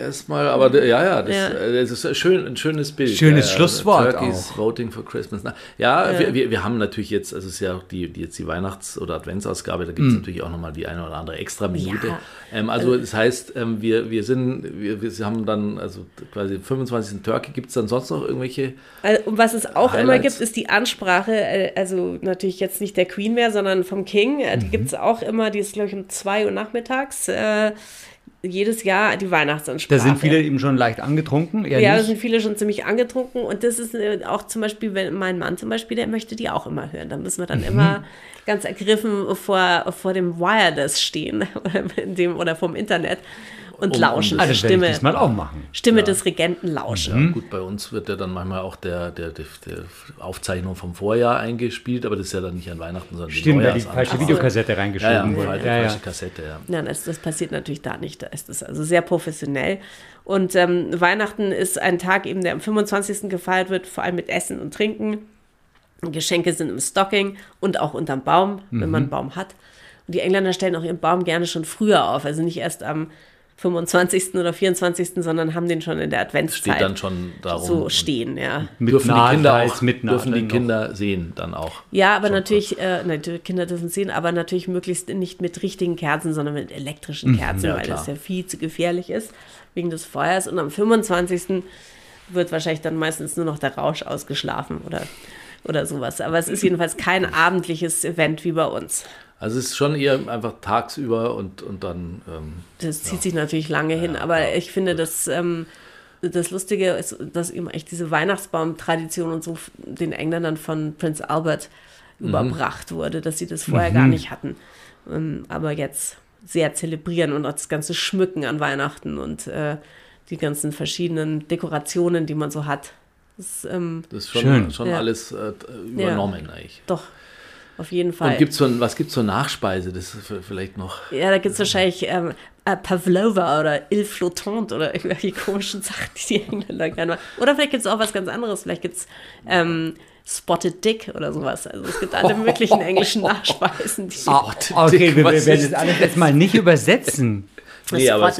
erstmal, aber ja, ja, das, Ja. äh, das ist ein, schön, ein schönes Bild. Schönes ja, ja. Schlusswort Turkeys auch. Voting for Christmas. Na, ja, Wir, wir, wir haben natürlich jetzt, also es ist ja auch die, die jetzt die Weihnachts- oder Adventsausgabe, da gibt es natürlich auch nochmal die eine oder andere extra Minute. Ja. Ähm, also das heißt, ähm, wir, wir sind, wir, wir haben dann, also quasi 25. Turkey, gibt es dann sonst noch irgendwelche Also, und was es auch immer Highlights. gibt, ist die Ansprache, äh, also natürlich jetzt nicht der Queen mehr, sondern vom King. Äh, Mhm. Die gibt es auch immer, die ist, glaube ich, um 2 Uhr nachmittags. Äh, jedes Jahr die Weihnachtsansprache. Da sind viele eben schon leicht angetrunken. Ja, da nicht. sind viele schon ziemlich angetrunken und das ist äh, auch zum Beispiel, wenn mein Mann zum Beispiel, der möchte die auch immer hören. Da müssen wir dann Mhm. immer ganz ergriffen vor, vor dem Wireless stehen *laughs* oder, dem, oder vom Internet und Um- um lauschen. das- das werde ich Stimme, diesmal auch machen. Stimme des Regenten lauschen. Ja, gut, bei uns wird ja dann manchmal auch der, der, der, der Aufzeichnung vom Vorjahr eingespielt, aber das ist ja dann nicht an Weihnachten, sondern Stimmt, weil die falsche Ach so. Videokassette Ja, ja, reingeschoben wurde. falsche, Ja, ja. falsche Kassette, ja. Nein, das, das passiert natürlich da nicht. Da ist es also sehr professionell. Und ähm, Weihnachten ist ein Tag eben, der am 25. gefeiert wird, vor allem mit Essen und Trinken. Geschenke sind im Stocking und auch unterm Baum, wenn man einen Baum hat. Und die Engländer stellen auch ihren Baum gerne schon früher auf, also nicht erst am 25. oder 24., sondern haben den schon in der Adventszeit Steht dann schon darum. so stehen, ja. Mit dürfen die Kinder auch, mit dürfen die noch. Kinder sehen dann auch. Ja, aber natürlich, äh, nein, die Kinder dürfen sehen, aber natürlich möglichst nicht mit richtigen Kerzen, sondern mit elektrischen Kerzen, Mhm. ja, weil klar. das ja viel zu gefährlich ist wegen des Feuers. Und am 25. wird wahrscheinlich dann meistens nur noch der Rausch ausgeschlafen oder, oder sowas. Aber es ist jedenfalls kein abendliches Event wie bei uns. Also es ist schon eher einfach tagsüber und, und dann ähm, Das zieht sich natürlich lange hin, aber ich finde, dass ähm, das Lustige ist, dass eben echt diese Weihnachtsbaum-Tradition und so den Engländern von Prince Albert überbracht wurde, dass sie das vorher gar nicht hatten. Ähm, aber jetzt sehr zelebrieren und auch das ganze Schmücken an Weihnachten und äh, die ganzen verschiedenen Dekorationen, die man so hat. Das ist ähm, das ist schon, Schön. schon Ja. alles äh, übernommen eigentlich. doch auf jeden Fall. Und gibt's so, ein- was gibt es zur Nachspeise? Das ist vielleicht noch. Ja, da gibt es wahrscheinlich, ähm, äh, Pavlova oder Il Flottante oder irgendwelche komischen Sachen, die die Engländer gerne machen. Oder vielleicht gibt es auch was ganz anderes. Vielleicht gibt es ähm, Spotted Dick oder sowas. Also es gibt alle möglichen englischen *laughs* Nachspeisen. Die Ah, okay, wir, wir werden das alles jetzt mal nicht übersetzen. Nee, aber.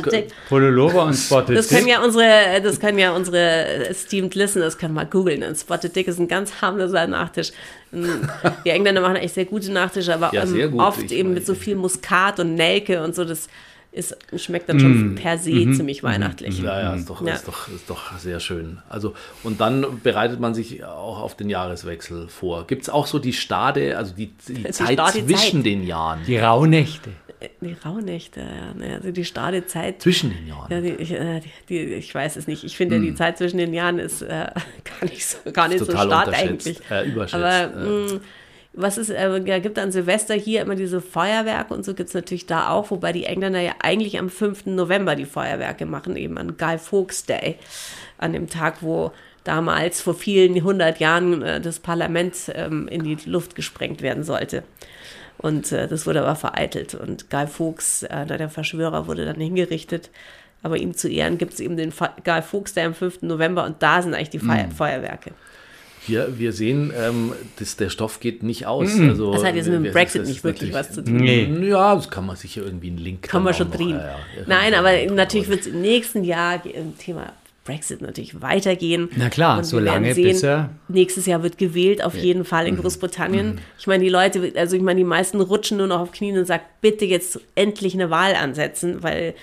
Pololova und *laughs* Spotted Das können Dick. ja unsere, das können ja unsere esteemed listeners können mal googeln. Ein Spotted Dick ist ein ganz harmloser Nachtisch. Ähm, *laughs* Die Engländer machen echt sehr gute Nachtische, aber Ja, ähm, sehr gut. oft eben meine- mit so viel Muskat und Nelke und so. Das ist, schmeckt dann schon per se ziemlich weihnachtlich. Ja, ja, ist doch, Ja. Ist, doch, ist doch sehr schön. Also, und dann bereitet man sich auch auf den Jahreswechsel vor. Gibt es auch so die Stade, also die, die, Zeit Stadezeit. zwischen den Jahren? Die Rauhnächte. Die Rauhnächte, ja. ne, Also die Stadezeit. Zwischen den Jahren. Ja, die, ich, äh, die, die, ich weiß es nicht. Ich finde, die Zeit zwischen den Jahren ist äh, *laughs* gar nicht so, gar nicht so stark eigentlich. äh, überschätzt, Aber äh. Was es äh, gibt an Silvester hier immer diese Feuerwerke und so gibt es natürlich da auch, wobei die Engländer ja eigentlich am 5. November die Feuerwerke machen, eben an Guy Fawkes Day, an dem Tag, wo damals vor vielen hundert Jahren äh, das Parlament ähm, in die Luft gesprengt werden sollte. Und äh, das wurde aber vereitelt. Und Guy Fawkes, äh, der Verschwörer, wurde dann hingerichtet. Aber ihm zu Ehren gibt es eben den Fe Guy Fawkes Day am 5. November und da sind eigentlich die Mhm. Feier Feuerwerke. Hier, wir sehen, ähm, das, der Stoff geht nicht aus. Also, Das hat jetzt mit dem wir- Brexit das nicht wirklich was zu tun. Nee. Ja, das kann man sicher irgendwie einen Link Kann man schon noch, drehen. ja, ja, Nein, ja, aber ja, natürlich ja. wird es im nächsten Jahr im Thema Brexit natürlich weitergehen. Na klar, wir solange werden sehen, bis er- Nächstes Jahr wird gewählt, auf jeden Fall Mhm. in Großbritannien. Ich meine, die Leute, also ich meine, die meisten rutschen nur noch auf Knien und sagen, bitte jetzt endlich eine Wahl ansetzen, weil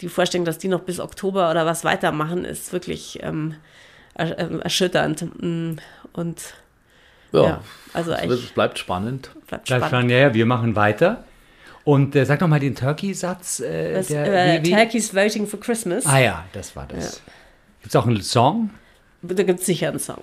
die Vorstellung, dass die noch bis Oktober oder was weitermachen, ist wirklich ähm, ähm, erschütternd. Und Ja, ja, also es bleibt spannend. bleibt Bleibt spannend. spannend. Ja, ja, wir machen weiter. Und äh, sag doch mal den Turkey-Satz. Äh, äh? Turkey's Voting for Christmas. Ah ja, das war das. Gibt es auch einen Song? Da gibt es sicher einen Song.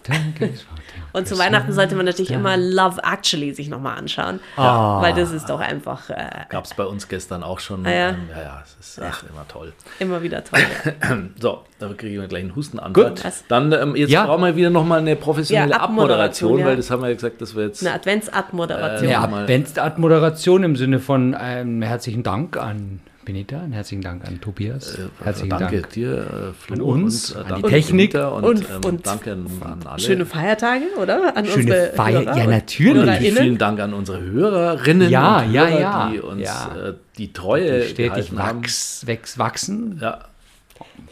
*laughs* Und zu Weihnachten sollte man natürlich immer Love Actually sich nochmal anschauen. Ah. Weil das ist doch einfach äh, Gab es bei uns gestern auch schon. Ah, ja. Ähm, ja, ja, es ist ach, immer toll. immer wieder toll. Ja. *clears throat* So, da kriege ich gleich einen Hustenanfall. Gut. Was? Dann ähm, jetzt Ja. brauchen wir wieder nochmal eine professionelle Ja, Abmoderation, weil das haben wir ja gesagt, dass wir jetzt. Eine Adventsabmoderation. Ja, Eine Adventsart-Moderation im Sinne von einem herzlichen Dank an Benita, einen herzlichen Dank an Tobias, herzlichen danke Dank dir, äh, Flo, an uns, und, äh, an die Technik und, Und- ähm, und danke an, an alle. Schöne Feiertage, oder? An Schöne unsere Feier- Hörer ja, natürlich. HörerInnen. Vielen Dank an unsere Hörerinnen Ja, und ja, Hörer, ja, die uns ja. äh, die Treue stetig wachs, wächst, wachsen, Ja,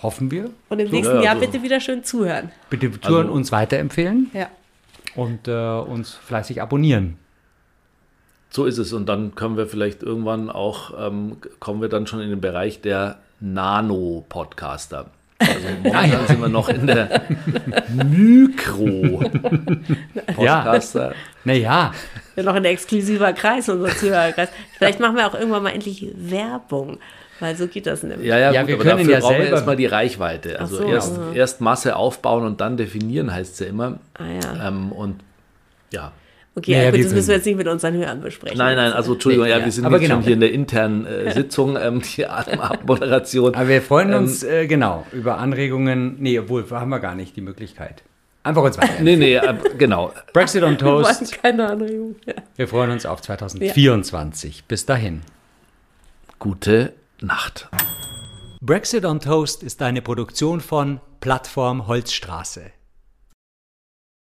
hoffen wir. Und im nächsten ja, Jahr so. bitte wieder schön zuhören. Bitte Touren Also- uns weiterempfehlen Ja. und äh, uns fleißig abonnieren. So ist es. Und dann können wir vielleicht irgendwann auch, ähm, kommen wir dann schon in den Bereich der Nano-Podcaster. Also *laughs* momentan sind wir noch in der Mikro-Podcaster. Naja, Ja, noch ein exklusiver Kreis, unser Zuhörerkreis. Vielleicht machen wir auch irgendwann mal endlich Werbung, weil so geht das nämlich. Ja, ja, Ja, gut, wir aber können dafür ja brauchen wir selber- erstmal die Reichweite. Also so, erst, erst Masse aufbauen und dann definieren heißt es ja immer. Ah ja. Ähm, und ja. Okay, Ja, ja, ja, gut, wir das müssen wir jetzt nicht mit unseren Hörern besprechen. Nein, nein, also Entschuldigung, Nee, ja, ja. wir sind Aber jetzt genau. schon hier in der internen äh, *laughs* Sitzung, ähm, die Abmoderation. aber wir freuen Ähm, uns äh, genau über Anregungen. Nee, obwohl, haben wir gar nicht die Möglichkeit. Einfach uns weiter. Nee, nee, äh, genau. Brexit on *laughs* Wir wollen Toast. keine Anregung. Ja. Wir freuen uns auf 2024. Bis dahin. Gute Nacht. Brexit on Toast ist eine Produktion von Plattform Holzstraße.